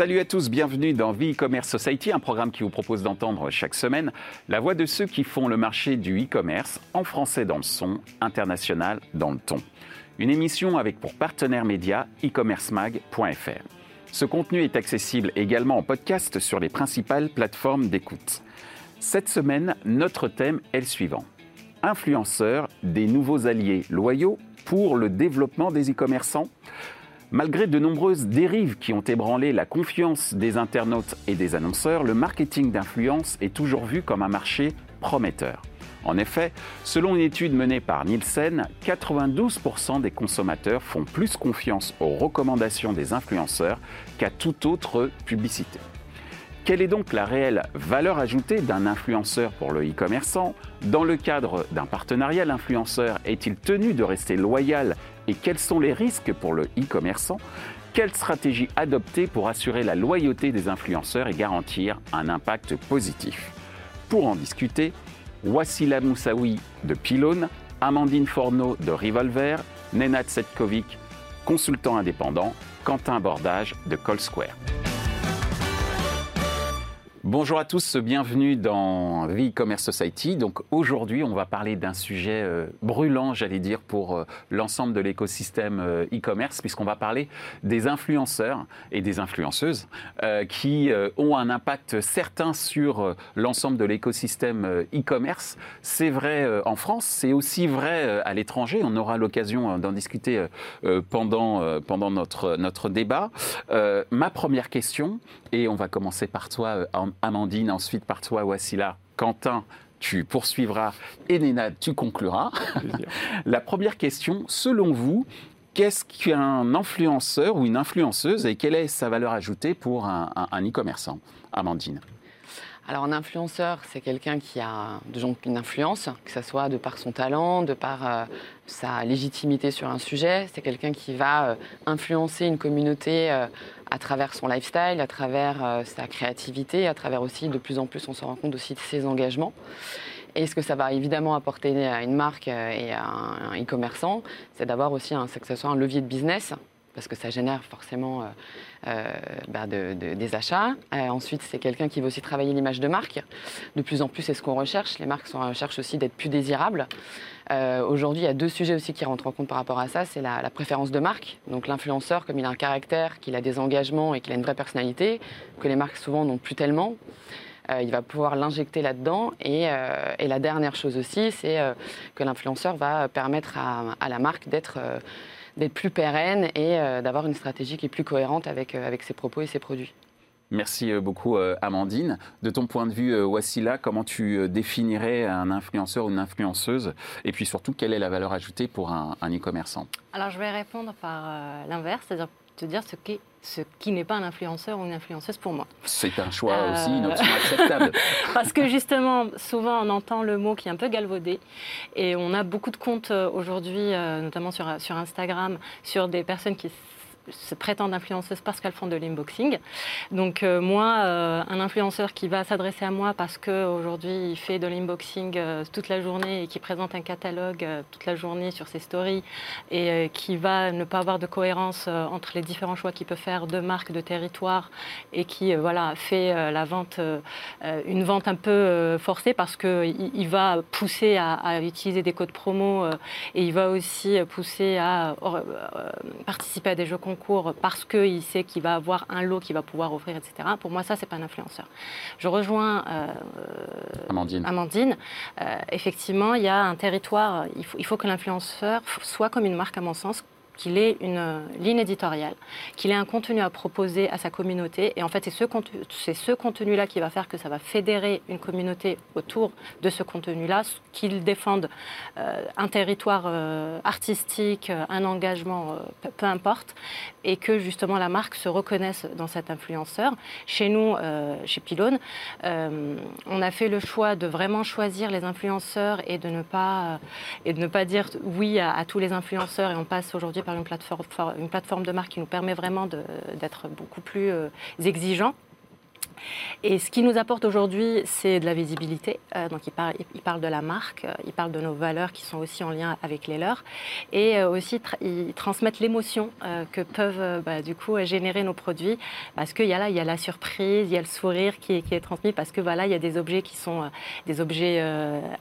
Salut à tous, bienvenue dans Vie E-Commerce Society, un programme qui vous propose d'entendre chaque semaine la voix de ceux qui font le marché du e-commerce en français dans le son, international dans le ton. Une émission avec pour partenaire média e-commercemag.fr. Ce contenu est accessible également en podcast sur les principales plateformes d'écoute. Cette semaine, notre thème est le suivant. Influenceurs, des nouveaux alliés loyaux pour le développement des e-commerçants Malgré de nombreuses dérives qui ont ébranlé la confiance des internautes et des annonceurs, le marketing d'influence est toujours vu comme un marché prometteur. En effet, selon une étude menée par Nielsen, 92% des consommateurs font plus confiance aux recommandations des influenceurs qu'à toute autre publicité. Quelle est donc la réelle valeur ajoutée d'un influenceur pour le e-commerçant? Dans le cadre d'un partenariat, l'influenceur est-il tenu de rester loyal et quels sont les risques pour le e-commerçant? Quelle stratégie adopter pour assurer la loyauté des influenceurs et garantir un impact positif? Pour en discuter, Wassila Moussaoui de Pylone, Amandine Forneau de Revolver, Nenad Setkovic, consultant indépendant, Quentin Bordage de Call Square. Bonjour à tous, bienvenue dans Vie Commerce Society. Donc aujourd'hui, on va parler d'un sujet euh, brûlant, j'allais dire, pour euh, l'ensemble de l'écosystème euh, e-commerce, puisqu'on va parler des influenceurs et des influenceuses qui ont un impact certain sur l'ensemble de l'écosystème e-commerce. C'est vrai en France, c'est aussi vrai à l'étranger. On aura l'occasion d'en discuter pendant, pendant notre, notre débat. ma première question, et on va commencer par toi, Amandine, ensuite par toi, Wassila, Quentin, tu poursuivras. Et Nénad, tu concluras. La première question, selon vous, qu'est-ce qu'un influenceur ou une influenceuse et quelle est sa valeur ajoutée pour un, e-commerçant? Amandine. Alors un influenceur, c'est quelqu'un qui a une influence, que ce soit de par son talent, de par euh, sa légitimité sur un sujet. C'est quelqu'un qui va euh, influencer une communauté euh, à travers son lifestyle, à travers euh, sa créativité, à travers aussi, de plus en plus, on se rend compte aussi de ses engagements. Et ce que ça va évidemment apporter à une marque et à un e-commerçant, c'est d'avoir aussi un, que ce soit un levier de business, parce que ça génère forcément bah, des achats. ensuite, c'est quelqu'un qui veut aussi travailler l'image de marque. De plus en plus, c'est ce qu'on recherche. Les marques sont, recherchent aussi d'être plus désirables. Euh, aujourd'hui, il y a deux sujets aussi qui rentrent en compte par rapport à ça. C'est la, préférence de marque. Donc l'influenceur, comme il a un caractère, qu'il a des engagements et qu'il a une vraie personnalité, que les marques souvent n'ont plus tellement, euh, il va pouvoir l'injecter là-dedans. Et, euh, la dernière chose aussi, c'est que l'influenceur va permettre à, la marque d'être plus pérenne et d'avoir une stratégie qui est plus cohérente avec ses propos et ses produits. Merci euh, beaucoup, euh, Amandine. De ton point de vue, euh, Wassila, comment tu définirais un influenceur ou une influenceuse? Et puis surtout, quelle est la valeur ajoutée pour un, e-commerçant? Alors, je vais répondre par l'inverse, c'est-à-dire te dire ce qui, ce qui n'est pas un influenceur ou une influenceuse pour moi. C'est un choix aussi, une option acceptable. Parce que justement, souvent on entend le mot qui est un peu galvaudé et on a beaucoup de comptes aujourd'hui, notamment sur, sur Instagram, sur des personnes qui se prétendent influenceuses parce qu'elles font de l'inboxing. Donc euh, moi, euh, un influenceur qui va s'adresser à moi parce qu'aujourd'hui il fait de l'inboxing euh, toute la journée et qui présente un catalogue toute la journée sur ses stories et qui va ne pas avoir de cohérence entre les différents choix qu'il peut faire de marque, de territoire et qui voilà fait la vente, une vente un peu forcée parce qu'il il va pousser à, à, utiliser des codes promo et il va aussi pousser à participer à des jeux concours parce qu'il sait qu'il va avoir un lot qu'il va pouvoir offrir, etc. Pour moi, ça, c'est pas un influenceur. Je rejoins euh, Amandine. Amandine. Euh, effectivement, il y a un territoire. Il faut, il faut que l'influenceur soit comme une marque, à mon sens, qu'il ait une ligne éditoriale, qu'il ait un contenu à proposer à sa communauté. Et en fait, c'est ce, contenu, ce contenu-là qui va faire que ça va fédérer une communauté autour de ce contenu-là, qu'il défende euh, un territoire euh, artistique, un engagement, peu, importe, et que justement la marque se reconnaisse dans cet influenceur. Chez nous, chez Pylone, on a fait le choix de vraiment choisir les influenceurs et de ne pas, et de ne pas dire oui à, tous les influenceurs et on passe aujourd'hui une plateforme, une plateforme de marque qui nous permet vraiment d'être beaucoup plus euh, exigeants Et ce qui nous apporte aujourd'hui, c'est de la visibilité. donc il parle, de la marque, il parle de nos valeurs qui sont aussi en lien avec les leurs. Et aussi, ils transmettent l'émotion que peuvent bah, du coup générer nos produits. Parce qu'il y a là, il y a la surprise, il y a le sourire qui est, qui est transmis. Parce que voilà, il y a des objets qui sont des objets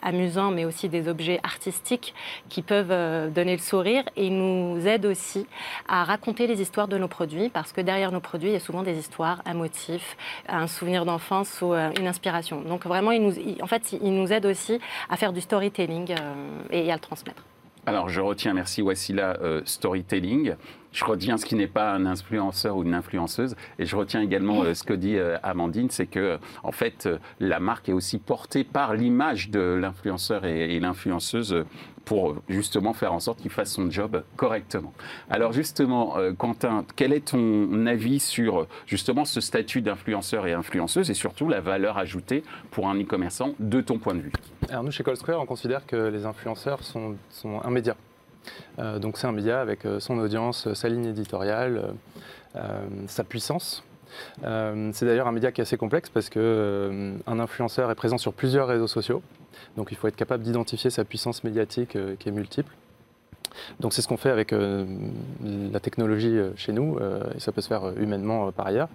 amusants, mais aussi des objets artistiques qui peuvent donner le sourire. Et ils nous aident aussi à raconter les histoires de nos produits. Parce que derrière nos produits, il y a souvent des histoires, un motif, un souvenir d'enfance ou euh, une inspiration. Donc vraiment, il nous, en fait, il nous aide aussi à faire du storytelling euh, et à le transmettre. Alors je retiens, merci Wassila, euh, storytelling. Je retiens ce qui n'est pas un influenceur ou une influenceuse, et je retiens également ce que dit Amandine, c'est que en fait la marque est aussi portée par l'image de l'influenceur et l'influenceuse pour justement faire en sorte qu'il fasse son job correctement. Alors justement, euh, Quentin, quel est ton avis sur justement ce statut d'influenceur et influenceuse et surtout la valeur ajoutée pour un e-commerçant de ton point de vue? Alors nous, chez Call Square, on considère que les influenceurs sont, sont un média. Euh, donc c'est un média avec euh, son audience, sa ligne éditoriale, sa puissance. c'est d'ailleurs un média qui est assez complexe parce qu'un influenceur est présent sur plusieurs réseaux sociaux. Donc il faut être capable d'identifier sa puissance médiatique euh, qui est multiple. Donc c'est ce qu'on fait avec euh, la technologie euh, chez nous, et ça peut se faire humainement par ailleurs.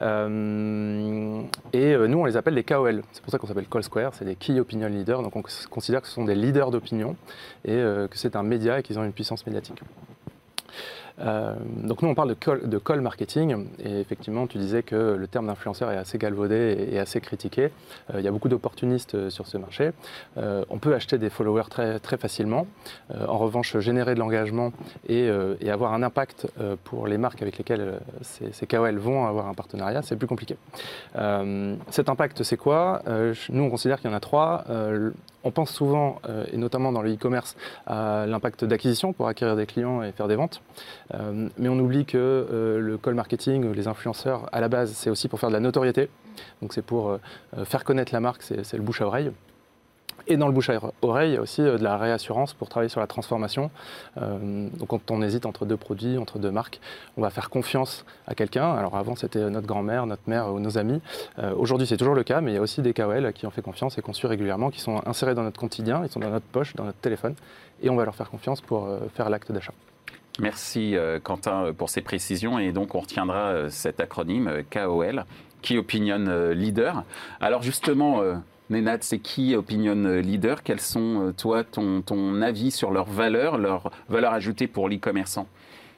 et nous, on les appelle les KOL. C'est pour ça qu'on s'appelle Call Square, c'est des Key Opinion Leaders. Donc on considère que ce sont des leaders d'opinion et que c'est un média et qu'ils ont une puissance médiatique. Euh, donc nous, on parle de call, marketing, et effectivement, tu disais que le terme d'influenceur est assez galvaudé et, assez critiqué. Euh, il y a beaucoup d'opportunistes euh, sur ce marché. on peut acheter des followers très, très facilement. en revanche, générer de l'engagement et, avoir un impact pour les marques avec lesquelles ces, ces, KOL vont avoir un partenariat, c'est plus compliqué. cet impact, c'est quoi? Nous, on considère qu'il y en a trois. On pense souvent, et notamment dans le e-commerce, à l'impact d'acquisition pour acquérir des clients et faire des ventes. Euh, mais on oublie que euh, le call marketing, les influenceurs, à la base, c'est aussi pour faire de la notoriété. Donc c'est pour euh, faire connaître la marque, c'est le bouche à oreille. Et dans le bouche à oreille, il y a aussi de la réassurance pour travailler sur la transformation. donc quand on hésite entre deux produits, entre deux marques, on va faire confiance à quelqu'un. Alors avant, c'était notre grand-mère, notre mère ou nos amis. Aujourd'hui, c'est toujours le cas, mais il y a aussi des KOL qui ont fait confiance et qu'on suit régulièrement, qui sont insérés dans notre quotidien, ils sont dans notre poche, dans notre téléphone, et on va leur faire confiance pour faire l'acte d'achat. Merci euh, Quentin euh, pour ces précisions et donc on retiendra euh, cet acronyme KOL, Key Opinion Leader. Alors justement, Nénad, c'est qui Opinion Leader? Quels sont, toi, ton, ton avis sur leurs valeurs, leurs valeurs ajoutées pour l'e-commerçant?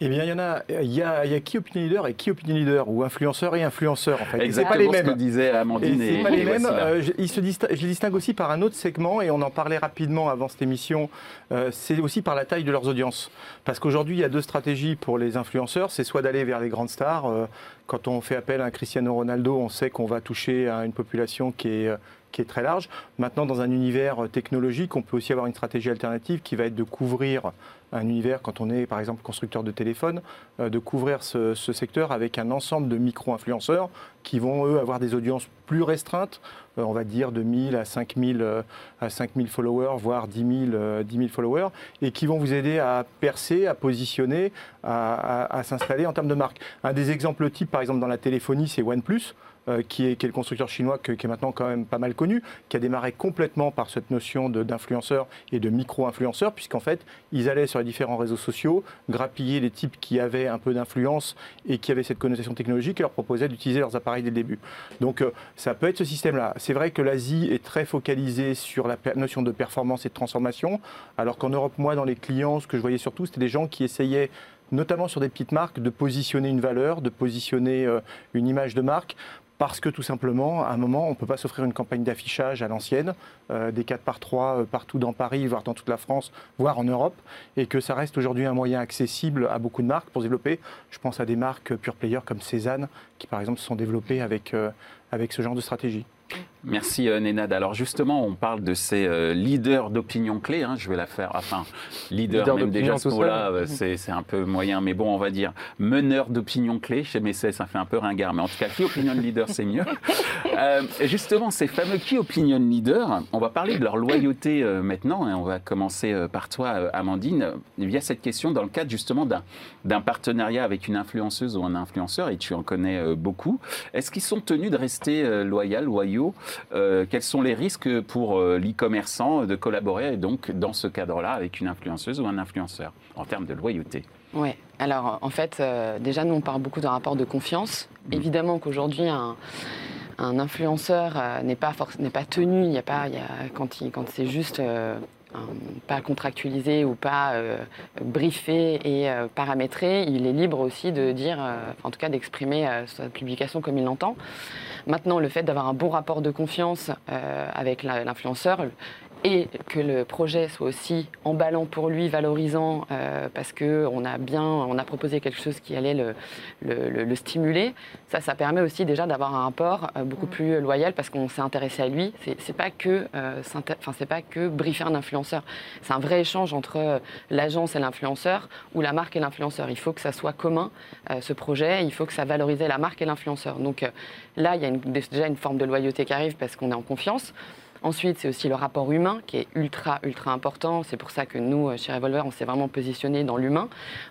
Eh bien, il y en a, il y a, il y a qui opinion leader et qui opinion leader, ou influenceur et influenceur, en fait. Exactement pas les mêmes. ce que disait Amandine et, et pas les mêmes. Euh, je, se je les distingue aussi par un autre segment, et on en parlait rapidement avant cette émission, euh, c'est aussi par la taille de leurs audiences. Parce qu'aujourd'hui, il y a deux stratégies pour les influenceurs, c'est soit d'aller vers les grandes stars, euh, quand on fait appel à un Cristiano Ronaldo, on sait qu'on va toucher à une population qui est est très large. Maintenant, dans un univers technologique, on peut aussi avoir une stratégie alternative qui va être de couvrir un univers, quand on est par exemple constructeur de téléphone, euh, de couvrir ce, secteur avec un ensemble de micro-influenceurs qui vont, eux, avoir des audiences plus restreintes, euh, on va dire de 1000 à 5000, euh, à 5000 followers, voire 10 000, 10 000 followers, et qui vont vous aider à percer, à positionner, à, s'installer en termes de marque. Un des exemples types, par exemple, dans la téléphonie, c'est OnePlus. Euh, qui, est, le constructeur chinois qui est maintenant quand même pas mal connu, qui a démarré complètement par cette notion d'influenceur et de micro-influenceur, puisqu'en fait, ils allaient sur les différents réseaux sociaux, grappiller les types qui avaient un peu d'influence et qui avaient cette connotation technologique et leur proposaient d'utiliser leurs appareils dès le début. Donc euh, ça peut être ce système-là. C'est vrai que l'Asie est très focalisée sur la notion de performance et de transformation, alors qu'en Europe, moi, dans les clients, ce que je voyais surtout, c'était des gens qui essayaient notamment sur des petites marques, de positionner une valeur, de positionner euh, une image de marque parce que tout simplement, à un moment, on ne peut pas s'offrir une campagne d'affichage à l'ancienne, euh, des 4 par 3 euh, partout dans Paris, voire dans toute la France, voire en Europe, et que ça reste aujourd'hui un moyen accessible à beaucoup de marques pour se développer. Je pense à des marques pure player comme Cézanne, qui par exemple se sont développées avec, euh, avec ce genre de stratégie. Merci euh, Nénad. Alors justement, on parle de ces euh, leaders d'opinion clés. hein. Je vais la faire. Enfin, leader, Leader même déjà ce tout mot-là, euh, c'est un peu moyen, mais bon, on va dire meneur d'opinion clés. Chez Messet, ça fait un peu ringard, mais en tout cas, key opinion leader, c'est mieux. Euh, justement, ces fameux key opinion leaders, on va parler de leur loyauté euh, maintenant. et on va commencer euh, par toi, euh, Amandine, euh, via cette question dans le cadre justement d'un partenariat avec une influenceuse ou un influenceur, et tu en connais euh, beaucoup. Est-ce qu'ils sont tenus de rester euh, loyaux, loyaux Euh, Quels sont les risques pour euh, l'e-commerçant de collaborer donc dans ce cadre-là avec une influenceuse ou un influenceur en termes de loyauté? Oui, alors en fait, euh, déjà, nous, on parle beaucoup d'un rapport de confiance. Évidemment qu'aujourd'hui, un, un influenceur euh, n'est pas, pas tenu, il y a pas, il y a, quand, il- quand c'est juste euh, pas contractualisé ou pas euh, briefé et euh, paramétré, il est libre aussi de dire, euh, en tout cas d'exprimer euh, sa publication comme il l'entend. Maintenant, le fait d'avoir un bon rapport de confiance euh, avec l'influenceur et que le projet soit aussi emballant pour lui, valorisant, euh, parce qu'on a bien, on a proposé quelque chose qui allait le, le- le- le stimuler, ça, ça permet aussi déjà d'avoir un rapport euh, beaucoup plus loyal parce qu'on s'est intéressé à lui. C'est pas que, euh, c'est pas que briefer un influenceur. C'est un vrai échange entre euh, l'agence et l'influenceur ou la marque et l'influenceur. Il faut que ça soit commun euh, ce projet. Il faut que ça valorise la marque et l'influenceur. Donc euh, là, il y a une- déjà une forme de loyauté qui arrive parce qu'on est en confiance. Ensuite, c'est aussi le rapport humain qui est ultra, ultra important. C'est pour ça que nous, euh, chez Revolver, on s'est vraiment positionné dans l'humain.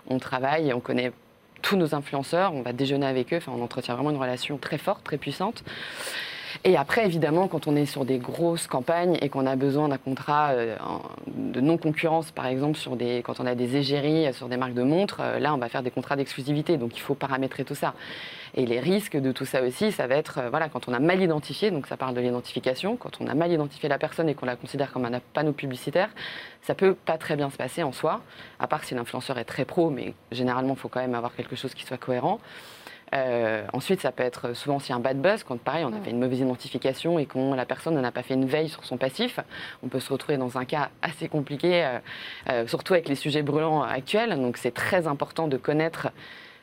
On travaille, on connaît tous nos influenceurs, on va déjeuner avec eux, on entretient vraiment une relation très forte, très puissante. Et après, évidemment, quand on est sur des grosses campagnes et qu'on a besoin d'un contrat euh, de non-concurrence, par exemple, sur des, quand on a des égéries euh, sur des marques de montres, euh, là, on va faire des contrats d'exclusivité. Donc, il faut paramétrer tout ça. Et les risques de tout ça aussi, ça va être, voilà, quand on a mal identifié, donc ça parle de l'identification, quand on a mal identifié la personne et qu'on la considère comme un panneau publicitaire, ça peut pas très bien se passer en soi, à part si l'influenceur est très pro, mais généralement, il faut quand même avoir quelque chose qui soit cohérent. Euh, ensuite, ça peut être souvent aussi un bad buzz, quand pareil, on a fait une mauvaise identification et qu'on la personne n'a pas fait une veille sur son passif. On peut se retrouver dans un cas assez compliqué, euh, euh, surtout avec les sujets brûlants actuels. Donc, c'est très important de connaître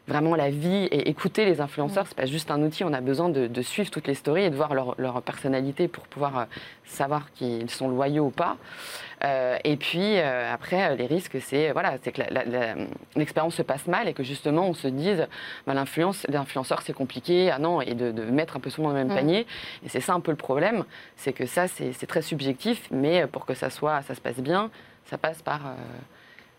vraiment la vie et écouter les influenceurs. C'est pas juste un outil. On a besoin de, de suivre toutes les stories et de voir leur, leur personnalité pour pouvoir euh, savoir qu'ils sont loyaux ou pas. Euh, et puis euh, après, les risques, c'est voilà, c'est que l'expérience se passe mal et que justement on se dise, bah, l'influence, l'influenceur c'est compliqué, ah non, et de, de mettre un peu tout dans le même panier. Et c'est ça un peu le problème, c'est que ça c'est c'est très subjectif, mais pour que ça soit, ça se passe bien, ça passe par euh,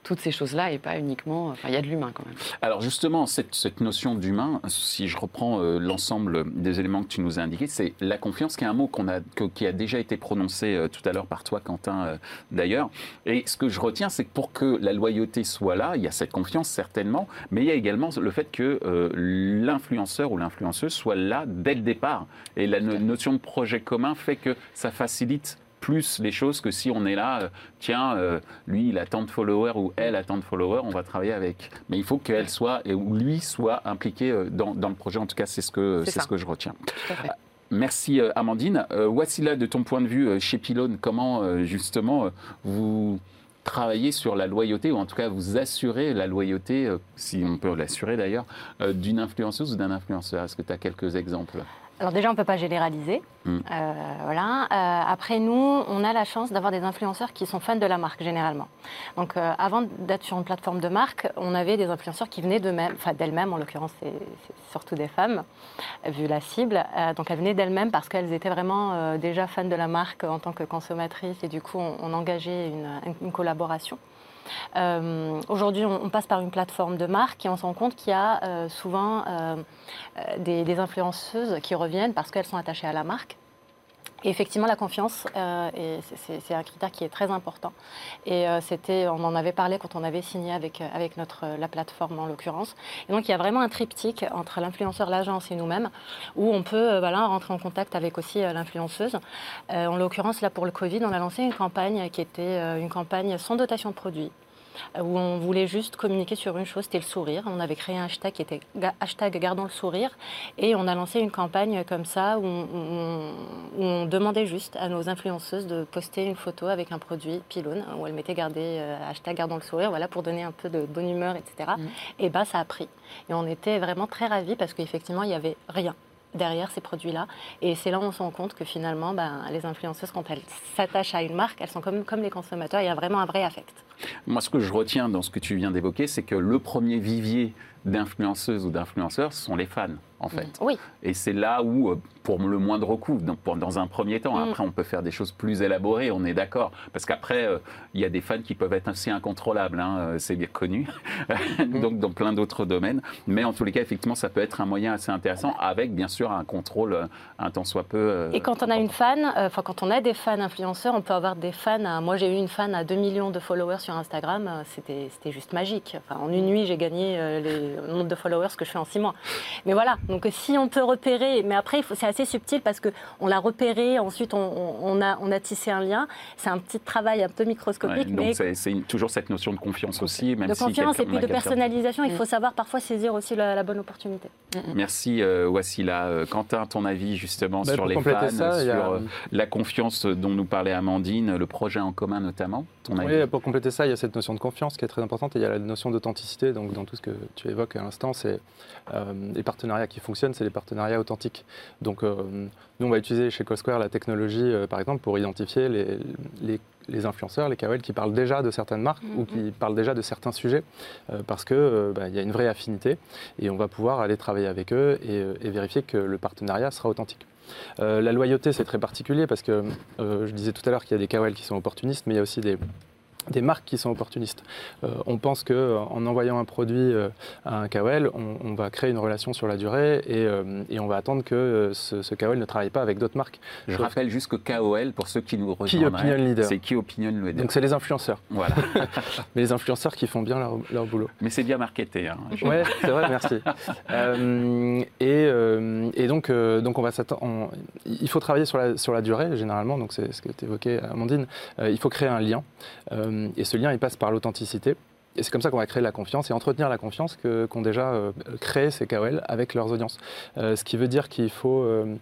toutes ces choses-là et pas uniquement. Enfin, il y a de l'humain quand même. Alors justement, cette, cette notion d'humain, si je reprends euh, l'ensemble des éléments que tu nous as indiqués, c'est la confiance, qui est un mot qu'on a, que- qui a déjà été prononcé euh, tout à l'heure par toi, Quentin, euh, d'ailleurs. Et ce que je retiens, c'est que pour que la loyauté soit là, il y a cette confiance certainement, mais il y a également le fait que l'influenceur ou l'influenceuse soit là dès le départ. Et la no- notion de projet commun fait que ça facilite plus les choses que si on est là, euh, tiens, euh, lui il a tant de followers ou elle a tant de followers, on va travailler avec. Mais il faut qu'elle soit, et ou lui soit impliqué euh, dans, dans le projet, en tout cas c'est ce que, C'est ce que je retiens. Merci Amandine. Euh, Wassila, de ton point de vue chez Pylone, comment justement vous travaillez sur la loyauté, ou en tout cas vous assurez la loyauté, si on peut l'assurer d'ailleurs, d'une influenceuse ou d'un influenceur Est-ce que tu as quelques exemples? Alors déjà, on ne peut pas généraliser. Mm. Euh, voilà. Euh, après, nous, on a la chance d'avoir des influenceurs qui sont fans de la marque, généralement. Donc, euh, avant d'être sur une plateforme de marque, on avait des influenceurs qui venaient d'eux-mêmes, enfin d'elles-mêmes, en l'occurrence, c'est surtout des femmes, vu la cible. Donc, elles venaient d'elles-mêmes parce qu'elles étaient vraiment déjà fans de la marque en tant que consommatrices. Et du coup, on, on engageait une, une collaboration. Euh, Aujourd'hui, on, passe par une plateforme de marque et on se rend compte qu'il y a euh, souvent euh, des influenceuses qui reviennent parce qu'elles sont attachées à la marque. Effectivement, la confiance, euh, c'est- un critère qui est très important. Et euh, c'était, on en avait parlé quand on avait signé avec, euh, la plateforme en l'occurrence. Et donc, il y a vraiment un triptyque entre l'influenceur, l'agence et nous-mêmes, où on peut voilà, rentrer en contact avec aussi l'influenceuse. En l'occurrence, là, pour le Covid, on a lancé une campagne qui était une campagne sans dotation de produits où on voulait juste communiquer sur une chose, c'était le sourire. On avait créé un hashtag qui était hashtag gardons le sourire et on a lancé une campagne comme ça où on, on- où on demandait juste à nos influenceuses de poster une photo avec un produit pylône où elles mettaient garder euh, hashtag gardons le sourire, voilà pour donner un peu de bonne humeur, etc. Mhm. Et bah ça a pris et on était vraiment très ravis parce qu'effectivement il y avait rien derrière ces produits-là. Et c'est là où on se rend compte que finalement, ben, les influenceuses, quand elles s'attachent à une marque, elles sont comme, comme les consommateurs, il y a vraiment un vrai affect. Moi, ce que je retiens dans ce que tu viens d'évoquer, c'est que le premier vivier d'influenceuses ou d'influenceurs, ce sont les fans, en fait. Oui. Et c'est là où, euh, pour le moindre coût, donc pour- dans un premier temps, Mm. après on peut faire des choses plus élaborées, on est d'accord. Parce qu'après, euh, il y a des fans qui peuvent être assez incontrôlables, hein, euh, c'est bien connu, donc dans plein d'autres domaines. Mais en tous les cas, effectivement, ça peut être un moyen assez intéressant, avec bien sûr un contrôle un tant soit peu. euh, Et quand on a une fan, euh, enfin quand on a des fans influenceurs, on peut avoir des fans. à- moi, j'ai eu une fan à 2 millions de followers sur Instagram. C'était, juste magique. Enfin, en une nuit, j'ai gagné les- le nombre de followers que je fais en 6 mois. Mais voilà. Donc, euh, si on peut repérer, mais après, c'est assez subtil parce que on l'a repéré. Ensuite, on, a, on a tissé un lien. C'est un petit travail un peu ouais, microscopique, donc mais c'est c'est une- toujours cette notion de confiance aussi, même de si confiance et puis de personnalisation. Il faut savoir parfois saisir aussi la, la bonne opportunité. Merci euh, Wassila. Euh, Quentin, ton avis justement Bah, sur les fans, ça, a- sur la confiance dont nous parlait Amandine, le projet en commun notamment ton avis? Oui, pour compléter ça, il y a cette notion de confiance qui est très importante et il y a la notion d'authenticité. Donc, dans tout ce que tu évoques à l'instant, c'est euh, les partenariats qui fonctionnent, c'est les partenariats authentiques. Donc, euh, nous, on va utiliser chez CoSquare la technologie, euh, par exemple, pour identifier les, les- les influenceurs, les KOL qui parlent déjà de certaines marques ou qui parlent déjà de certains sujets, parce qu'il il y a une vraie affinité et on va pouvoir aller travailler avec eux et, et vérifier que le partenariat sera authentique. La loyauté, c'est très particulier parce que je disais tout à l'heure qu'il y a des KOL qui sont opportunistes, mais il y a aussi des, des marques qui sont opportunistes. Euh, on pense qu'en envoyant un produit euh, à un KOL, on, on va créer une relation sur la durée et, euh, et on va attendre que euh, ce, ce KOL ne travaille pas avec d'autres marques. Je Sauf- rappelle juste que KOL, pour ceux qui nous rejoindraient, c'est Key Opinion Leader. Donc c'est les influenceurs, Voilà. mais les influenceurs qui font bien leur, leur boulot. Mais c'est bien marketé. hein. Je- Ouais, c'est vrai, merci. Euh, et, euh, et donc, euh, donc on va s'attendre- on- il faut travailler sur la, sur la durée généralement, donc c'est ce que tu évoquais, Amandine. Euh, il faut créer un lien, Euh, et ce lien il passe par l'authenticité. Et c'est comme ça qu'on va créer la confiance et entretenir la confiance qu'ont déjà euh, créé ces KOL avec leurs audiences. Euh, ce qui veut dire qu'il faut. euh,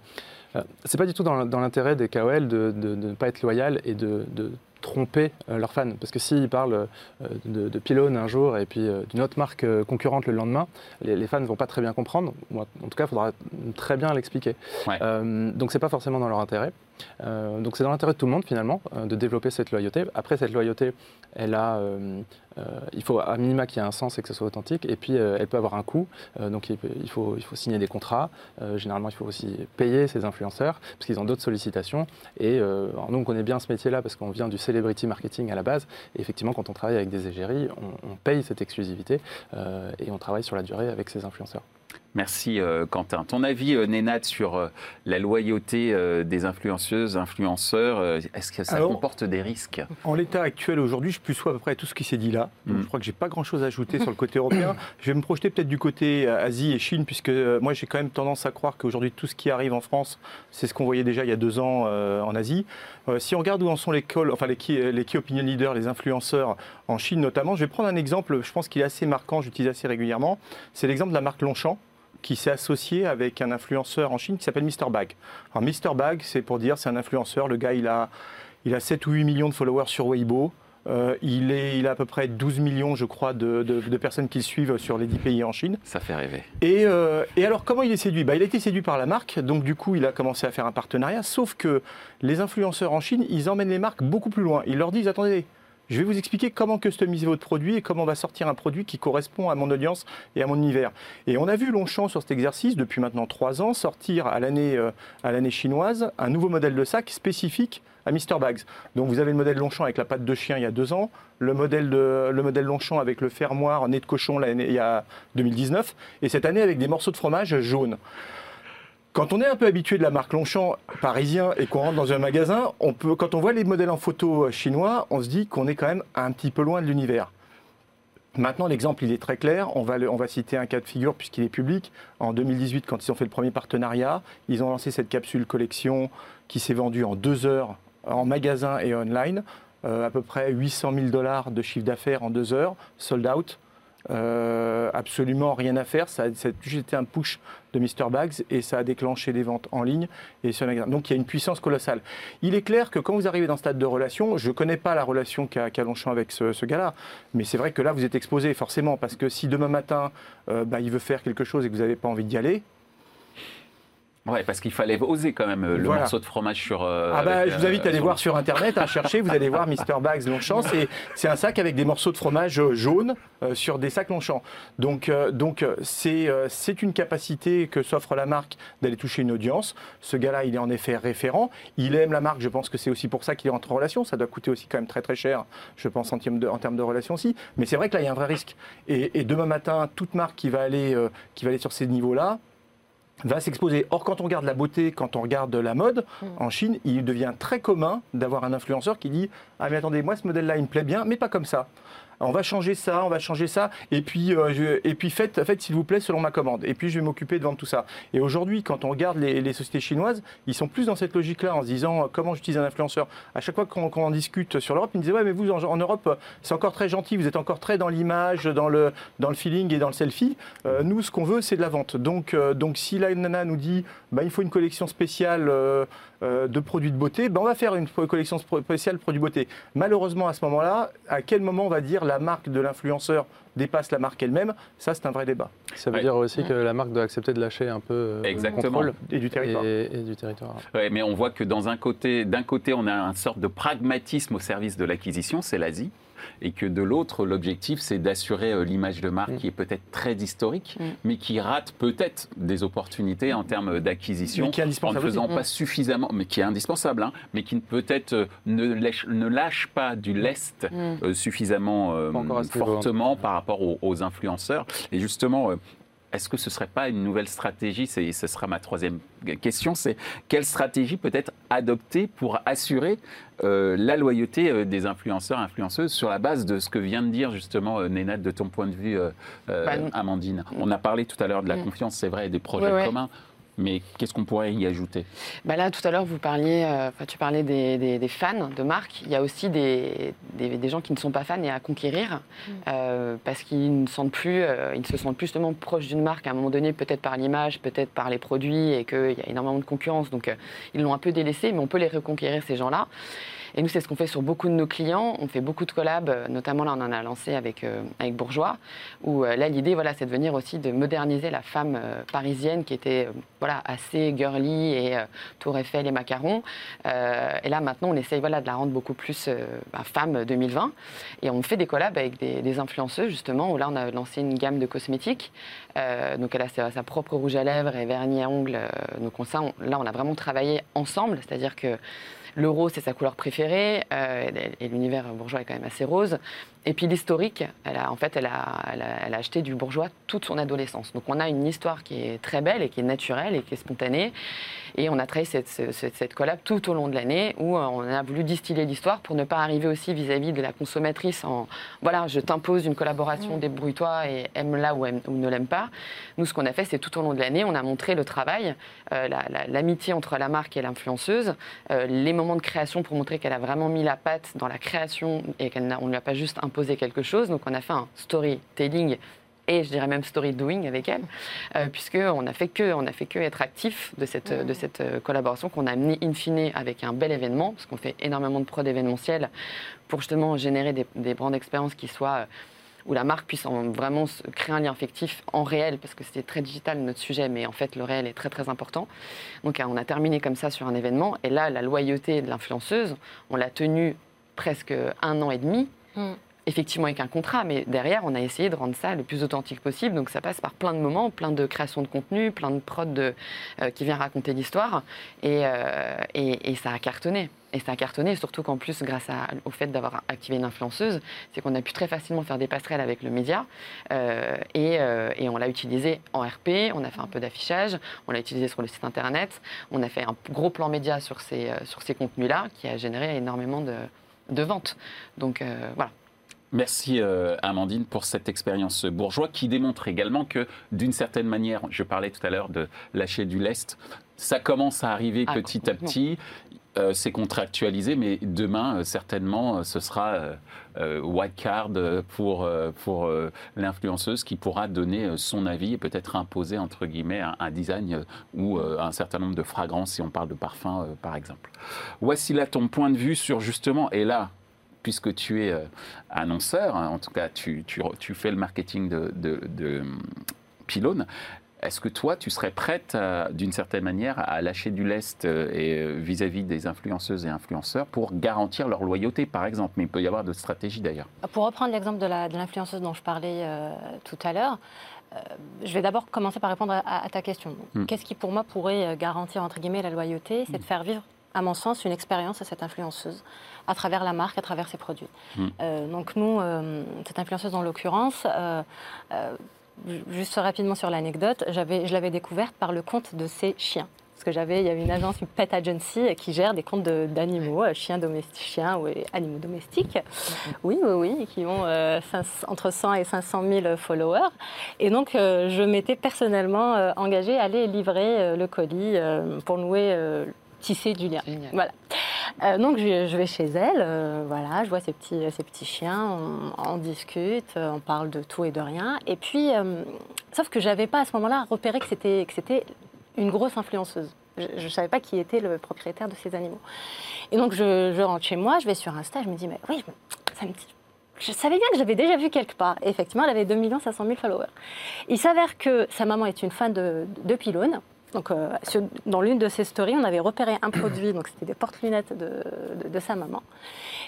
euh, c'est pas du tout dans, dans l'intérêt des KOL de, de- de ne pas être loyal et de, de tromper euh, leurs fans. Parce que s'ils parlent euh, de, de pylône un jour et puis euh, d'une autre marque euh, concurrente le lendemain, les, les fans ne vont pas très bien comprendre. En tout cas, il faudra très bien l'expliquer. Ouais. Euh, donc, c'est pas forcément dans leur intérêt. Euh, donc, c'est dans l'intérêt de tout le monde finalement euh, de développer cette loyauté. Après, cette loyauté, euh, il faut à minima qu'il y ait un sens et que ce soit authentique. Et puis, elle peut avoir un coût. Donc, il, faut, signer des contrats. Généralement, il faut aussi payer ces influenceurs parce qu'ils ont d'autres sollicitations. Et nous, on connaît bien ce métier-là parce qu'on vient du celebrity marketing à la base. Et effectivement, quand on travaille avec des égéries, on, on paye cette exclusivité et on travaille sur la durée avec ces influenceurs. Merci euh, Quentin. Ton avis, euh, Nénat, sur euh, la loyauté euh, des influenceuses, influenceurs, est-ce que ça Alors- comporte des risques? En l'état actuel aujourd'hui, je plus sois à peu près tout ce qui s'est dit là. Donc, Mm. Je crois que j'ai pas grand-chose à ajouter sur le côté européen. Je vais me projeter peut-être du côté Asie et Chine, puisque moi j'ai quand même tendance à croire qu'aujourd'hui tout ce qui arrive en France, c'est ce qu'on voyait déjà il y a deux ans en Asie. Si on regarde où en sont les call, enfin les key, les key opinion leaders, les influenceurs en Chine notamment, je vais prendre un exemple. Je pense qu'il est assez marquant, j'utilise assez régulièrement. C'est l'exemple de la marque Longchamp qui s'est associé avec un influenceur en Chine qui s'appelle Mr Bag. Alors Mr Bag, c'est pour dire, c'est un influenceur. Le gars, il a, il a 7 ou 8 millions de followers sur Weibo. Euh, il, est, il a à peu près 12 millions, je crois, de, de- de personnes qui le suivent sur les 10 pays en Chine. Ça fait rêver. Et, euh, et alors, comment il est séduit? Bah, Il a été séduit par la marque, donc du coup, il a commencé à faire un partenariat. Sauf que les influenceurs en Chine, ils emmènent les marques beaucoup plus loin. Ils leur disent attendez, je vais vous expliquer comment customiser votre produit et comment on va sortir un produit qui correspond à mon audience et à mon univers. Et on a vu Longchamp sur cet exercice depuis maintenant trois ans sortir à l'année euh, à l'année chinoise un nouveau modèle de sac spécifique à Mr Bags. Donc vous avez le modèle Longchamp avec la patte de chien il y a deux ans, le modèle, de, le modèle Longchamp avec le fermoir nez de cochon il y a 2019, et cette année avec des morceaux de fromage jaune. Quand on est un peu habitué de la marque Longchamp parisien et qu'on rentre dans un magasin, on peut, quand on voit les modèles en photo chinois, on se dit qu'on est quand même un petit peu loin de l'univers. Maintenant, l'exemple, il est très clair. On va, le- on va citer un cas de figure puisqu'il est public. En 2018, quand ils ont fait le premier partenariat, ils ont lancé cette capsule collection qui s'est vendue en deux heures en magasin et online. Euh, à peu près 800 000 dollars de chiffre d'affaires en deux heures, sold out. Euh, absolument rien à faire. Ça a, juste été un push de Mr. Bags et ça a déclenché des ventes en ligne et sur. Donc il y a une puissance colossale. Il est clair que quand vous arrivez dans ce stade de relation, je ne connais pas la relation qu'a qu'a Longchamp avec ce, ce gars-là, mais c'est vrai que là vous êtes exposé forcément parce que si demain matin euh, bah, il veut faire quelque chose et que vous n'avez pas envie d'y aller, Ouais, parce qu'il fallait oser quand même euh, le Voilà. morceau de fromage sur. euh, Ah bah, avec, je vous invite à euh, aller sur- voir sur internet, à chercher, vous allez voir Mr Bags Longchamp, c'est c'est un sac avec des morceaux de fromage euh, euh, sur des sacs Longchamp. Donc euh, donc euh, c'est euh, c'est une capacité que s'offre la marque d'aller toucher une audience. Ce gars-là, il est en effet référent, il aime la marque, je pense que c'est aussi pour ça qu'il est entre en relation, ça doit coûter aussi quand même très très cher, je pense en termes de, en termes de relation aussi, mais c'est vrai que là il y a un vrai risque. Et, et demain matin, toute marque qui va aller euh, qui va aller sur ces niveaux-là, va s'exposer. Or, quand on regarde la beauté, quand on regarde la mode, en Chine, il devient très commun d'avoir un influenceur qui dit Ah, mais attendez, moi, ce modèle-là, il me plaît bien, mais pas comme ça. On va changer ça, on va changer ça, et puis, euh, et puis faites, faites s'il vous plaît selon ma commande. Et puis je vais m'occuper de vendre tout ça. Et aujourd'hui, quand on regarde les, sociétés chinoises, ils sont plus dans cette logique-là, en se disant euh, comment j'utilise un influenceur. À chaque fois qu'on en discute sur l'Europe, ils me disaient ouais, mais vous en, Europe, euh, c'est encore très gentil, vous êtes encore très dans l'image, dans le, dans le feeling et dans le selfie. Nous, ce qu'on veut, c'est de la vente. Donc, euh, donc si la nana nous dit bah, il faut une collection spéciale de produits de beauté, bah, on va faire une collection spéciale produits de beauté. Malheureusement, à ce moment-là, à quel moment on va dire la marque de l'influenceur dépasse la marque elle-même? Ça, c'est un vrai débat. Ça veut Ouais. dire aussi que la marque doit accepter de lâcher un peu euh, le Exactement. contrôle Et du territoire. et, et du territoire. Ouais, mais on voit que dans un côté, d'un côté, on a une sorte de pragmatisme au service de l'acquisition, c'est l'Asie, et que de l'autre, l'objectif, c'est d'assurer euh, l'image de marque Mm. qui est peut-être très historique, Mm. mais qui rate peut-être des opportunités en termes d'acquisition, Mais qui est en ne indispensable faisant aussi. pas suffisamment, mais qui est indispensable, hein, mais qui ne peut-être euh, ne lâche, ne lâche pas du lest Mm. euh, suffisamment euh, niveau, fortement par rapport aux, aux influenceurs. Et justement, euh, est-ce que ce ne serait pas une nouvelle stratégie? Ce sera ma troisième question. C'est quelle stratégie peut être adoptée pour assurer euh, la loyauté euh, des influenceurs, influenceuses sur la base de ce que vient de dire justement euh, Nénat de ton point de vue, euh, Bah, Amandine? On a parlé tout à l'heure de la Mm. confiance, c'est vrai, et des projets Ouais, ouais. communs. Mais qu'est-ce qu'on pourrait y ajouter? Bah là, tout à l'heure, vous parliez, euh, tu parlais des, des- des fans de marques. Il y a aussi des, des- des gens qui ne sont pas fans et à conquérir euh, parce qu'ils ne sentent plus, euh, ils ne se sentent plus justement proches d'une marque à un moment donné, peut-être par l'image, peut-être par les produits et qu'il y a énormément de concurrence. Donc, euh, ils l'ont un peu délaissé, mais on peut les reconquérir ces gens-là. Et nous, c'est ce qu'on fait sur beaucoup de nos clients. On fait beaucoup de collabs, euh, notamment là, on en a lancé avec, euh, avec Bourgeois, où euh, là, l'idée, voilà, c'est de venir aussi de moderniser la femme parisienne qui était voilà, assez girly et Tour Eiffel et macarons. Et là, maintenant, on essaye voilà, de la rendre beaucoup plus bah, femme 2020. Et on fait des collabs avec des, influenceuses, justement, où là, on a lancé une gamme de cosmétiques. Donc, elle a sa, propre rouge à lèvres et vernis à ongles. Donc, on, ça, là, on a vraiment travaillé ensemble, c'est-à-dire que le rose, c'est sa couleur préférée, euh, et l'univers bourgeois est quand même assez rose. Et puis l'historique, elle a, en fait, elle a, elle, a, elle a acheté du bourgeois toute son adolescence. Donc on a une histoire qui est très belle et qui est naturelle et qui est spontanée. Et on a travaillé cette, cette, cette collab tout au long de l'année où euh, on a voulu distiller l'histoire pour ne pas arriver aussi vis-à-vis de la consommatrice en voilà, je t'impose une collaboration, débrouille-toi et aime-la ou, aime- ou ne l'aime pas. Nous, ce qu'on a fait, c'est tout au long de l'année, on a montré le travail, euh, la- la- l'amitié entre la marque et l'influenceuse, euh, les moments de création pour montrer qu'elle a vraiment mis la patte dans la création et qu'on ne lui a pas juste quelque chose. Donc, on a fait un storytelling et je dirais même story doing avec elle, euh, puisque on a fait que on a fait que être actif de cette de cette euh, collaboration qu'on a amené in fine avec un bel événement, parce qu'on fait énormément de prod événementiel pour justement générer des, des grandes expériences qui soient euh, où la marque puisse en- vraiment créer un lien affectif en réel, parce que c'était très digital notre sujet, mais en fait le réel est très très important. Donc euh, on a terminé comme ça sur un événement, et là la loyauté de l'influenceuse, on l'a tenue presque un an et demi. Mm. Effectivement avec un contrat, mais derrière on a essayé de rendre ça le plus authentique possible. Donc ça passe par plein de moments, plein de création de contenu, plein de prod euh, qui vient raconter l'histoire, et, euh, et- et ça a cartonné. Et ça a cartonné, surtout qu'en plus, grâce au fait d'avoir activé une influenceuse, c'est qu'on a pu très facilement faire des passerelles avec le média. euh, et, et on l'a utilisé en RP, on a fait un peu d'affichage, on l'a utilisé sur le site internet, on a fait un gros plan média sur ces, sur ces contenus-là qui a généré énormément de, de ventes. Donc voilà. Merci euh, Amandine pour cette expérience bourgeois qui démontre également que d'une certaine manière, je parlais tout à l'heure de lâcher du lest, ça commence à arriver Ah, petit à petit. Euh, c'est contractualisé, mais demain, euh, certainement, ce sera white card pour, pour l'influenceuse qui pourra donner son avis et peut-être imposer, entre guillemets, un, un design ou un certain nombre de fragrances, si on parle de parfum, euh, par exemple. Voici là ton point de vue sur justement, et là, puisque tu es euh, annonceur, hein, en tout cas tu, tu, tu fais le marketing de, de, de, hum, Pylone, est-ce que toi, tu serais prête, d'une certaine manière, à lâcher du lest et vis-à-vis des influenceuses et influenceurs pour garantir leur loyauté, par exemple? Mais il peut y avoir d'autres stratégies d'ailleurs. Pour reprendre l'exemple de l'influenceuse dont je parlais tout à l'heure, je vais d'abord commencer par répondre à, ta question. Hmm. Qu'est-ce qui, pour moi, pourrait garantir, entre guillemets, la loyauté? C'est de faire vivre à mon sens, une expérience à cette influenceuse, à travers la marque, à travers ses produits. Hmm. Euh, donc nous, euh, cette influenceuse en l'occurrence, euh, juste rapidement sur l'anecdote, je l'avais découverte par le compte de ses chiens. Parce que j'avais, il y avait une agence, une pet agency, qui gère des comptes d'animaux, chiens domestiques, chiens ou animaux domestiques. Oui, oui, oui, qui ont entre 100 et 500 000 followers. Et donc, je m'étais personnellement engagée à aller livrer le colis pour nouer tisser du lien. Voilà. Euh, donc je, vais chez elle, euh, voilà, je vois ces petits, ces petits chiens, on, discute, on parle de tout et de rien. Et puis, euh, sauf que j'avais pas à ce moment-là repéré que c'était que c'était une grosse influenceuse. Je ne savais pas qui était le propriétaire de ces animaux. Et donc je, rentre chez moi, je vais sur Insta, je me dis mais oui, ça me dit je savais bien que j'avais déjà vu quelque part. effectivement, elle avait 2 500 000 followers. Il s'avère que sa maman est une fan de, de pylônes. Donc, euh, dans l'une de ces stories, on avait repéré un produit, donc c'était des porte-lunettes de, sa maman.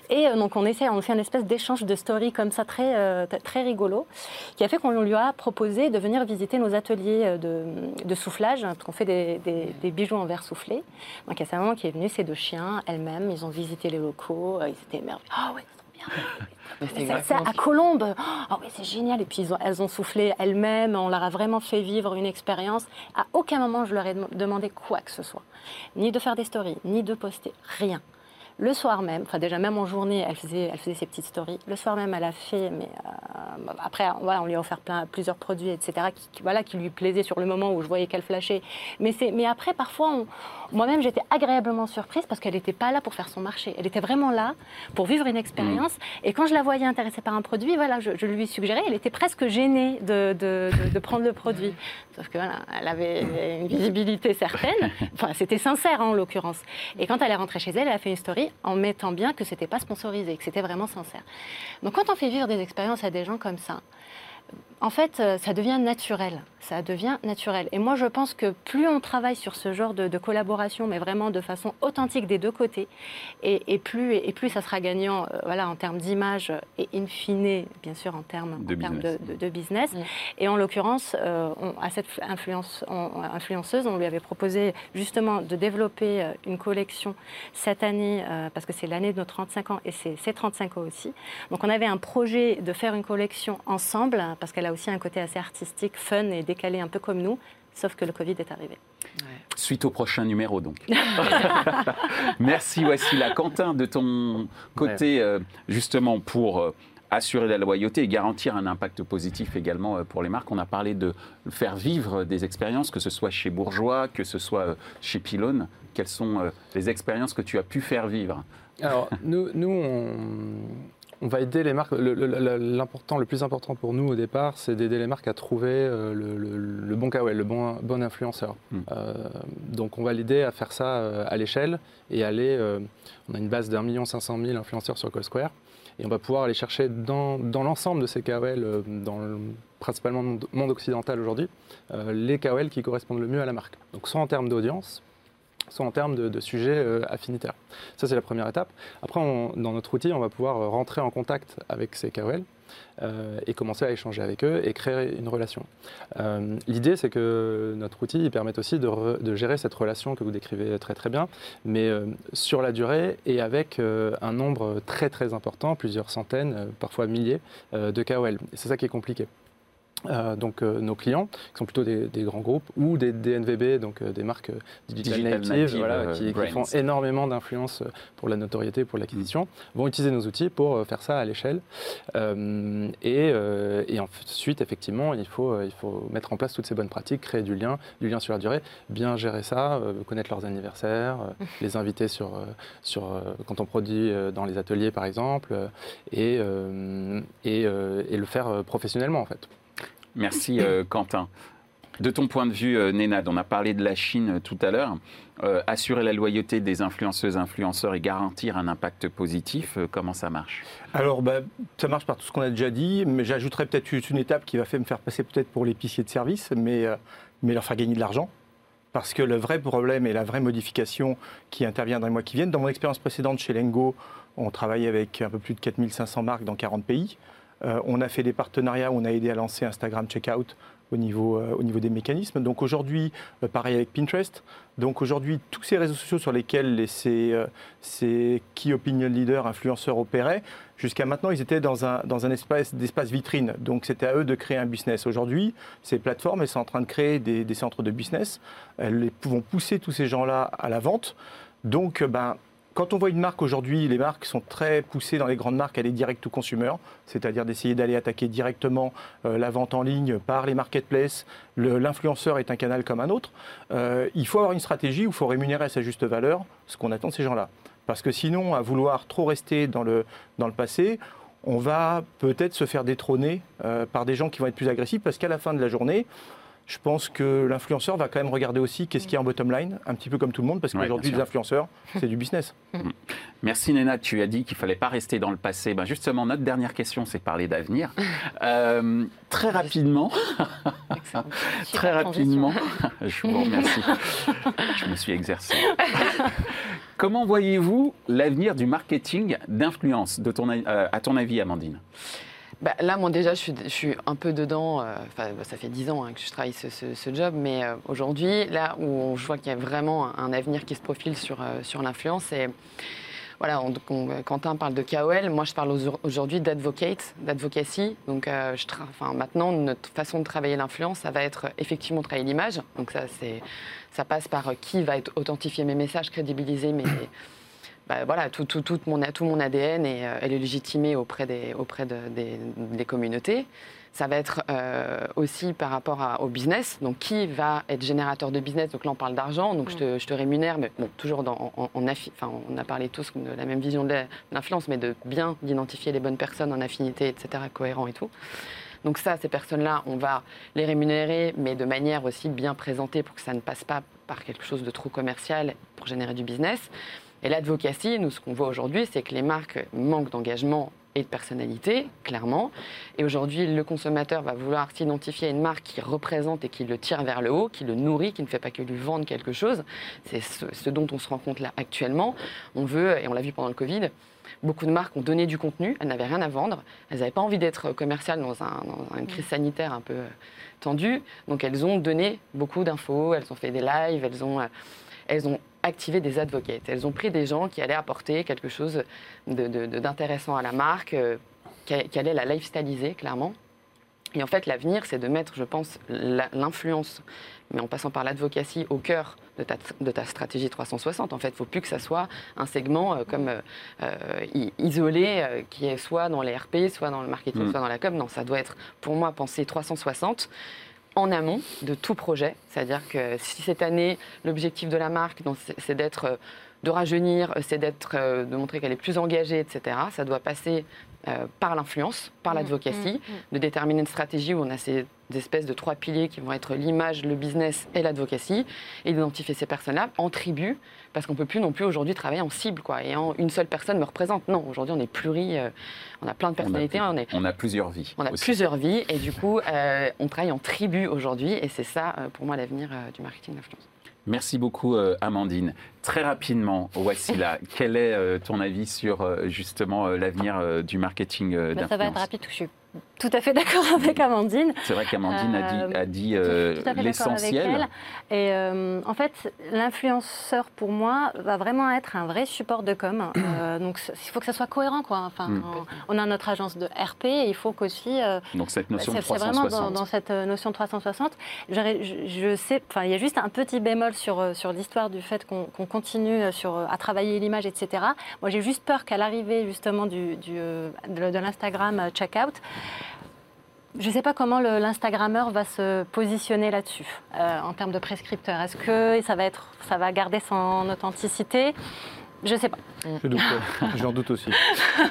Et euh, donc, on essaie, on fait une espèce d'échange de stories comme ça, très, euh, très rigolo, qui a fait qu'on lui a proposé de venir visiter nos ateliers de, soufflage, hein, parce qu'on fait des, bijoux en verre soufflé. Donc, il y a sa maman qui est venue, ses deux chiens, elle-même, ils ont visité les locaux, ils étaient émerveillés. Ah c'est à Colombe. Ah oui, c'est génial. Et puis elles ont soufflé elles-mêmes. On leur a vraiment fait vivre une expérience. À aucun moment je leur ai demandé quoi que ce soit, ni de faire des stories, ni de poster, rien. Le soir même, enfin déjà même en journée, elle faisait, elle faisait ses petites stories. Le soir même, elle a fait, mais euh, après, voilà, on lui a offert plein, plusieurs produits, etc., qui, voilà, qui lui plaisaient sur le moment où je voyais qu'elle flashait. Mais, mais après, parfois, moi-même, j'étais agréablement surprise parce qu'elle n'était pas là pour faire son marché. Elle était vraiment là pour vivre une expérience. Mmh. Et quand je la voyais intéressée par un produit, voilà, je, lui suggérais, elle était presque gênée de, de, de, prendre le produit. Sauf que voilà, elle avait une visibilité certaine. Enfin, c'était sincère hein, en l'occurrence. Et quand elle est rentrée chez elle, elle a fait une story en mettant bien que c'était pas sponsorisé, que c'était vraiment sincère. Donc quand on fait vivre des expériences à des gens comme ça, en fait, euh, ça devient naturel. Ça devient naturel. Et moi, je pense que plus on travaille sur ce genre de, collaboration, mais vraiment de façon authentique des deux côtés, et, plus, et, plus ça sera gagnant euh, voilà, en termes d'image et in fine, bien sûr, en termes de, business. De, business. Et en l'occurrence, euh, à cette influence, influenceuse, on lui avait proposé justement de développer une collection cette année, parce que c'est l'année de nos 35 ans et c'est ses 35 ans aussi. Donc on avait un projet de faire une collection ensemble, parce qu'elle a aussi un côté assez artistique, fun et décalé, un peu comme nous, sauf que le Covid est arrivé. Suite au prochain numéro, donc. Merci, Wassila. Quentin, de ton côté, euh, justement, pour euh, assurer la loyauté et garantir un impact positif également euh, pour les marques, on a parlé de faire vivre des expériences, que ce soit chez Bourgeois, que ce soit chez Pylone. Quelles sont les expériences que tu as pu faire vivre? Alors, nous, nous on, on va aider les marques. L'important, le, plus important pour nous au départ, c'est d'aider les marques à trouver euh, le, bon KOL, le bon, bon influenceur. Hmm. Euh, donc on va l'aider à faire ça euh, à l'échelle et aller. on a une base d'un million cinq cent mille influenceurs sur CallSquare et on va pouvoir aller chercher dans, l'ensemble de ces KOL, dans le, principalement le monde occidental aujourd'hui, les KOL qui correspondent le mieux à la marque. Donc soit en termes d'audience, soit en termes de, sujets euh, affinitaires. Ça, c'est la première étape. Après, dans notre outil, on va pouvoir euh, rentrer en contact avec ces KOL euh, et commencer à échanger avec eux et créer une relation. L'idée, c'est que notre outil permet aussi de, gérer cette relation que vous décrivez très très bien, mais sur la durée et avec un nombre très très important, plusieurs centaines, parfois milliers de KOL. C'est ça qui est compliqué. Euh, donc euh, nos clients, qui sont plutôt des, grands groupes, ou des DNVB, donc euh, des marques digital, natives, qui, font énormément d'influence pour la notoriété, pour l'acquisition, vont utiliser nos outils pour faire ça à l'échelle. Et, et, ensuite, effectivement, il faut, il faut mettre en place toutes ces bonnes pratiques, créer du lien, du lien sur la durée, bien gérer ça, connaître leurs anniversaires, les inviter sur, sur, quand on produit dans les ateliers, par exemple, et, et, et le faire professionnellement, en fait. Merci euh, Quentin. De ton point de vue, euh, Nénad, on a parlé de la Chine euh, tout à l'heure. Euh, assurer la loyauté des influenceuses, influenceurs et garantir un impact positif, comment ça marche? Alors, bah, ça marche par tout ce qu'on a déjà dit, mais j'ajouterais peut-être une étape qui va faire me faire passer peut-être pour l'épicier de service, mais, mais leur faire gagner de l'argent. Parce que le vrai problème et la vraie modification qui intervient dans les mois qui viennent, dans mon expérience précédente chez Lengo, on travaillait avec un peu plus de 4500 marques dans 40 pays. Euh, on a fait des partenariats, on a aidé à lancer Instagram Checkout au niveau, euh, des mécanismes. Donc aujourd'hui, euh, pareil avec Pinterest. Donc aujourd'hui, tous ces réseaux sociaux sur lesquels les- ces, key opinion leaders, influenceurs opéraient, jusqu'à maintenant, ils étaient dans un, espace vitrine. Donc c'était à eux de créer un business. Aujourd'hui, ces plateformes, elles sont en train de créer des, des centres de business. Elles les- vont pousser tous ces gens-là à la vente. Donc, ben, quand on voit une marque aujourd'hui, les marques sont très poussées dans les grandes marques à aller direct to consumer, c'est-à-dire d'essayer d'aller attaquer directement euh, la vente en ligne par les marketplaces. L'influenceur est un canal comme un autre. Euh, il faut avoir une stratégie où il faut rémunérer à sa juste valeur ce qu'on attend de ces gens-là. Parce que sinon, à vouloir trop rester dans le, dans le passé, on va peut-être se faire détrôner euh, par des gens qui vont être plus agressifs parce qu'à la fin de la journée, je pense que l'influenceur va quand même regarder aussi qu'est-ce qu'il y a en bottom line, un petit peu comme tout le monde, parce Ouais, qu'aujourd'hui, bien les influenceurs, c'est du business. Merci Nénad, tu as dit qu'il fallait pas rester dans le passé. Ben justement, notre dernière question, c'est de parler d'avenir. Euh, très rapidement, très rapidement, je vous remercie. je me suis exercé. Comment voyez-vous l'avenir du marketing d'influence, euh, à ton avis, Amandine? Bah, là, moi déjà, je suis, un peu dedans. euh, Enfin, bah, ça fait 10 ans hein, que je travaille ce, job, mais euh, aujourd'hui, là où je vois qu'il y a vraiment un, avenir qui se profile sur, euh, sur l'influence, c'est voilà, Quentin parle de KOL, moi je parle au- aujourd'hui d'advocate, d'advocacy. Donc, maintenant, notre façon de travailler l'influence, ça va être effectivement travailler l'image. Donc, ça, ça passe par qui va être authentifier mes messages, crédibiliser mes. Bah, voilà, tout, tout, tout mon, tout mon ADN et, euh, et le légitimer auprès des, auprès de- des, des communautés. Ça va être euh, aussi par rapport à- au business. Donc, qui va être générateur de business? Donc là, on parle d'argent. Donc, je, te, je te rémunère, mais bon, toujours dans, en, en affi- enfin, on a parlé tous de la même vision de l'influence, mais de bien d'identifier les bonnes personnes en affinité, etc., cohérent et tout. Donc ça, ces personnes-là, on va les rémunérer, mais de manière aussi bien présentée pour que ça ne passe pas par quelque chose de trop commercial pour générer du business. Et l'advocacy, nous, ce qu'on voit aujourd'hui, c'est que les marques manquent d'engagement et de personnalité, clairement. Et aujourd'hui, le consommateur va vouloir s'identifier à une marque qui représente et qui le tire vers le haut, qui le nourrit, qui ne fait pas que lui vendre quelque chose. C'est ce, ce dont on se rend compte là actuellement. On veut, et on l'a vu pendant le Covid, Beaucoup de marques ont donné du contenu, elles n'avaient rien à vendre, elles n'avaient pas envie d'être commerciales dans, un- dans une crise sanitaire un peu euh, tendue, donc elles ont donné beaucoup d'infos, elles ont fait des lives, elles ont, euh, elles ont activé des advocates, elles ont pris des gens qui allaient apporter quelque chose d'intéressant à la marque, euh, qui, qui allait la lifestyleiser clairement. Et en fait, l'avenir, c'est de mettre, je pense, l'influence, mais en passant par l'advocacy, au cœur de ta, de ta stratégie 360. En fait, il ne faut plus que ça soit un segment euh, comme euh, euh, isolé, euh, qui est soit dans les RP, soit dans le marketing, Mm. soit dans la com. Non, ça doit être, pour moi, pensé 360 en amont de tout projet. C'est-à-dire que si cette année, l'objectif de la marque, c'est d'être, euh, de rajeunir, euh, c'est d'être, euh, de montrer qu'elle est plus engagée, etc. Ça doit passer euh, par l'influence, par Mm, l'advocacy, mm, mm. de déterminer une stratégie où on a ces espèces de trois piliers qui vont être l'image, le business et l'advocacy, et d'identifier ces personnes-là en tribu, parce qu'on peut plus non plus aujourd'hui travailler en cible, quoi, et en une seule personne me représente. Non, aujourd'hui on est pluri, euh, on a plein de personnalités, on, est on a plusieurs vies. on a aussi. plusieurs vies et du coup, euh, on travaille en tribu aujourd'hui et c'est ça, pour moi, l'avenir euh, du marketing d'influence. Merci beaucoup, euh, Amandine. Très rapidement, Wassila, quel est euh, ton avis sur euh, justement l'avenir du marketing euh, Bah, ça va être d'influence? rapide, je suis tout à fait d'accord avec Amandine. C'est vrai qu'Amandine a dit, a dit Je euh, suis tout à fait d'accord avec l'essentiel. elle. Et euh, en fait, l'influenceur, pour moi, va vraiment être un vrai support de com. Euh, donc, il faut que ça soit cohérent. Quoi. Enfin, Mm. on, on a notre agence de RP et il faut qu'aussi... euh, Donc cette notion c'est de c'est vraiment 360. dans, dans cette euh, notion de 360. J'aurais- Je, je sais, enfin, il y a juste un petit bémol sur, euh, sur l'histoire du fait qu'on continue euh, sur, euh, à travailler l'image, etc. Moi, j'ai juste peur qu'à l'arrivée justement du, du, euh, de, de l'Instagram euh, checkout, je ne sais pas comment l'Instagrammeur va se positionner là-dessus euh, en termes de prescripteur. Est-ce que ça va, être, ça va garder son authenticité? Je sais pas. Je doute, j'en doute aussi.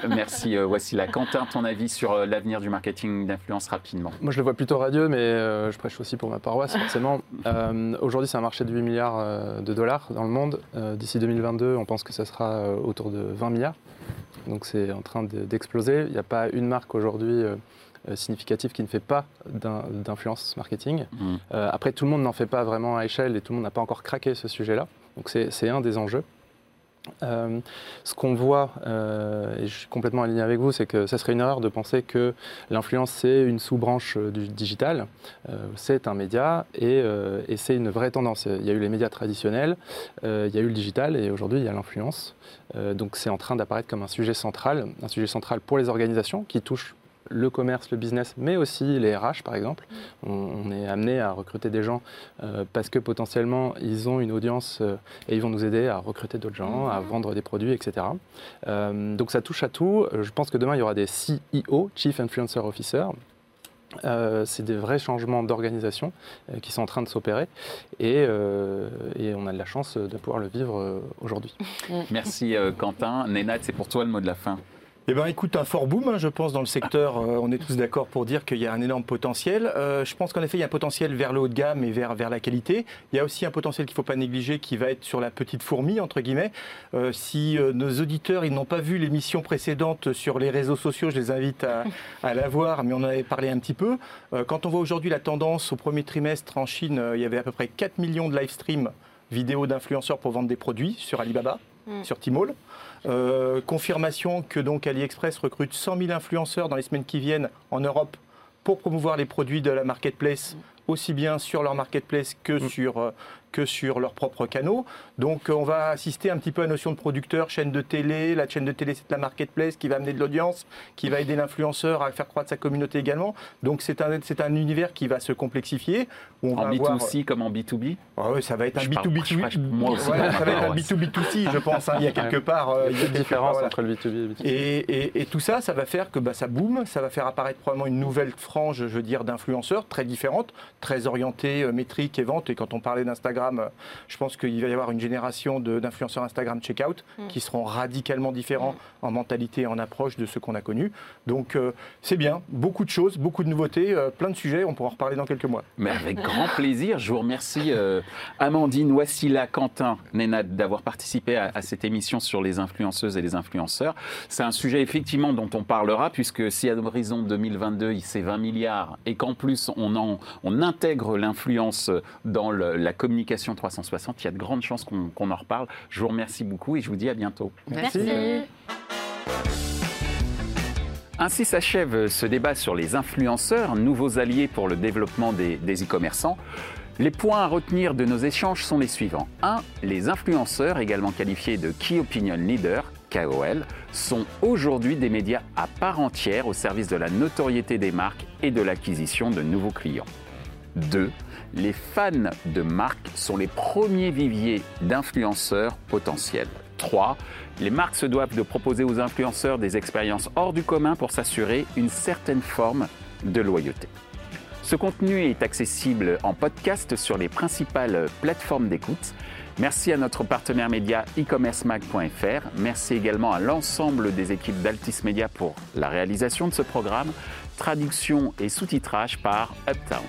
Merci euh, Wassila. Quentin, ton avis sur euh, l'avenir du marketing d'influence rapidement Moi, je le vois plutôt radieux, mais euh, je prêche aussi pour ma paroisse, forcément. Euh, Aujourd'hui, c'est un marché de 8 milliards euh, de dollars dans le monde. Euh, D'ici 2022, on pense que ça sera euh, autour de 20 milliards. Donc, c'est en train de- d'exploser. Il n'y a pas une marque aujourd'hui euh, significative qui ne fait pas d'in- d'influence marketing. Mm. Euh, après, tout le monde n'en fait pas vraiment à échelle et tout le monde n'a pas encore craqué ce sujet-là. Donc, c'est un des enjeux. Euh, ce qu'on voit, euh, et je suis complètement aligné avec vous, c'est que ça serait une erreur de penser que l'influence c'est une sous-branche du digital. Euh, c'est un média et, et c'est une vraie tendance. Il y a eu les médias traditionnels, il y a eu le digital et aujourd'hui il y a l'influence. Donc c'est en train d'apparaître comme un sujet central, un sujet central pour les organisations qui touchent le commerce, le business, mais aussi les RH par exemple. On, on est amené à recruter des gens euh, parce que potentiellement ils ont une audience euh, et ils vont nous aider à recruter d'autres gens, à vendre des produits, etc. Euh, donc ça touche à tout. Je pense que demain il y aura des CEO, Chief Influencer Officer. Euh, c'est des vrais changements d'organisation euh, qui sont en train de s'opérer et, euh, et on a de la chance de pouvoir le vivre euh, aujourd'hui. Merci euh, Quentin. Nénat, c'est pour toi le mot de la fin. Eh bien, écoute, un fort boom, hein, je pense, dans le secteur. Euh, on est tous d'accord pour dire qu'il y a un énorme potentiel. Euh, je pense qu'en effet, il y a un potentiel vers le haut de gamme et vers, la qualité. Il y a aussi un potentiel qu'il ne faut pas négliger qui va être sur la petite fourmi, entre guillemets. Euh, si nos auditeurs n'ont pas vu l'émission précédente sur les réseaux sociaux, je les invite à, à la voir, mais on en avait parlé un petit peu. Quand on voit aujourd'hui la tendance au premier trimestre en Chine, il y avait à peu près 4 millions de live streams vidéo d'influenceurs pour vendre des produits sur Alibaba, Mm. sur Tmall. Euh, confirmation que donc AliExpress recrute 100 000 influenceurs dans les semaines qui viennent en Europe pour promouvoir les produits de la marketplace, aussi bien sur leur marketplace que, sur, euh, que sur leurs propres canaux. Donc euh, on va assister un petit peu à la notion de producteur, chaîne de télé. La chaîne de télé, c'est la marketplace qui va amener de l'audience, qui va aider l'influenceur à faire croître sa communauté également. Donc c'est un, c'est un univers qui va se complexifier. Où on En va avoir- B2C comme en B2B Ah ouais, ça va être un Je parle- B2B2. je parle- moi aussi. Voilà, ça va être un Ouais. B2B2C, je pense. hein. Il y a quelque part. euh, Il y a une différence voilà. entre le B2B et le B2C. Et, et- et tout ça, ça va faire que bah, ça boom, ça va faire apparaître probablement une nouvelle frange, je veux dire, d'influenceurs très différente, très orientée euh, métrique et vente. Et quand on parlait d'Instagram, euh, je pense qu'il va y avoir une génération d'influenceurs Instagram checkout qui seront radicalement différents en mentalité et en approche de ce qu'on a connu. Donc euh, c'est bien, beaucoup de choses, beaucoup de nouveautés, euh, plein de sujets. On pourra en reparler dans quelques mois. Mais avec grand plaisir, je vous remercie euh, Amandine, Wassila, Quentin, Nénat d'avoir participé à, à cette émission sur les influenceuses et les influenceurs. C'est un sujet effectivement dont on parlera puisque si à l'horizon 2022 il c'est 20 milliards et qu'en plus on, en- on intègre l'influence dans le- la communication 360, il y a de grandes chances qu'on en reparle. Je vous remercie beaucoup et je vous dis à bientôt. Merci. Ainsi s'achève ce débat sur les influenceurs, nouveaux alliés pour le développement des des e-commerçants. Les points à retenir de nos échanges sont les suivants. 1. Les influenceurs, également qualifiés de Key Opinion Leader, KOL, sont aujourd'hui des médias à part entière au service de la notoriété des marques et de l'acquisition de nouveaux clients. 2. Les fans de marques sont les premiers viviers d'influenceurs potentiels. 3. Les marques se doivent de proposer aux influenceurs des expériences hors du commun pour s'assurer une certaine forme de loyauté. Ce contenu est accessible en podcast sur les principales plateformes d'écoute. Merci à notre partenaire média e-commercemag.fr. Merci également à l'ensemble des équipes d'Altis Media pour la réalisation de ce programme, traduction et sous-titrage par Uptown.